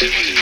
game you.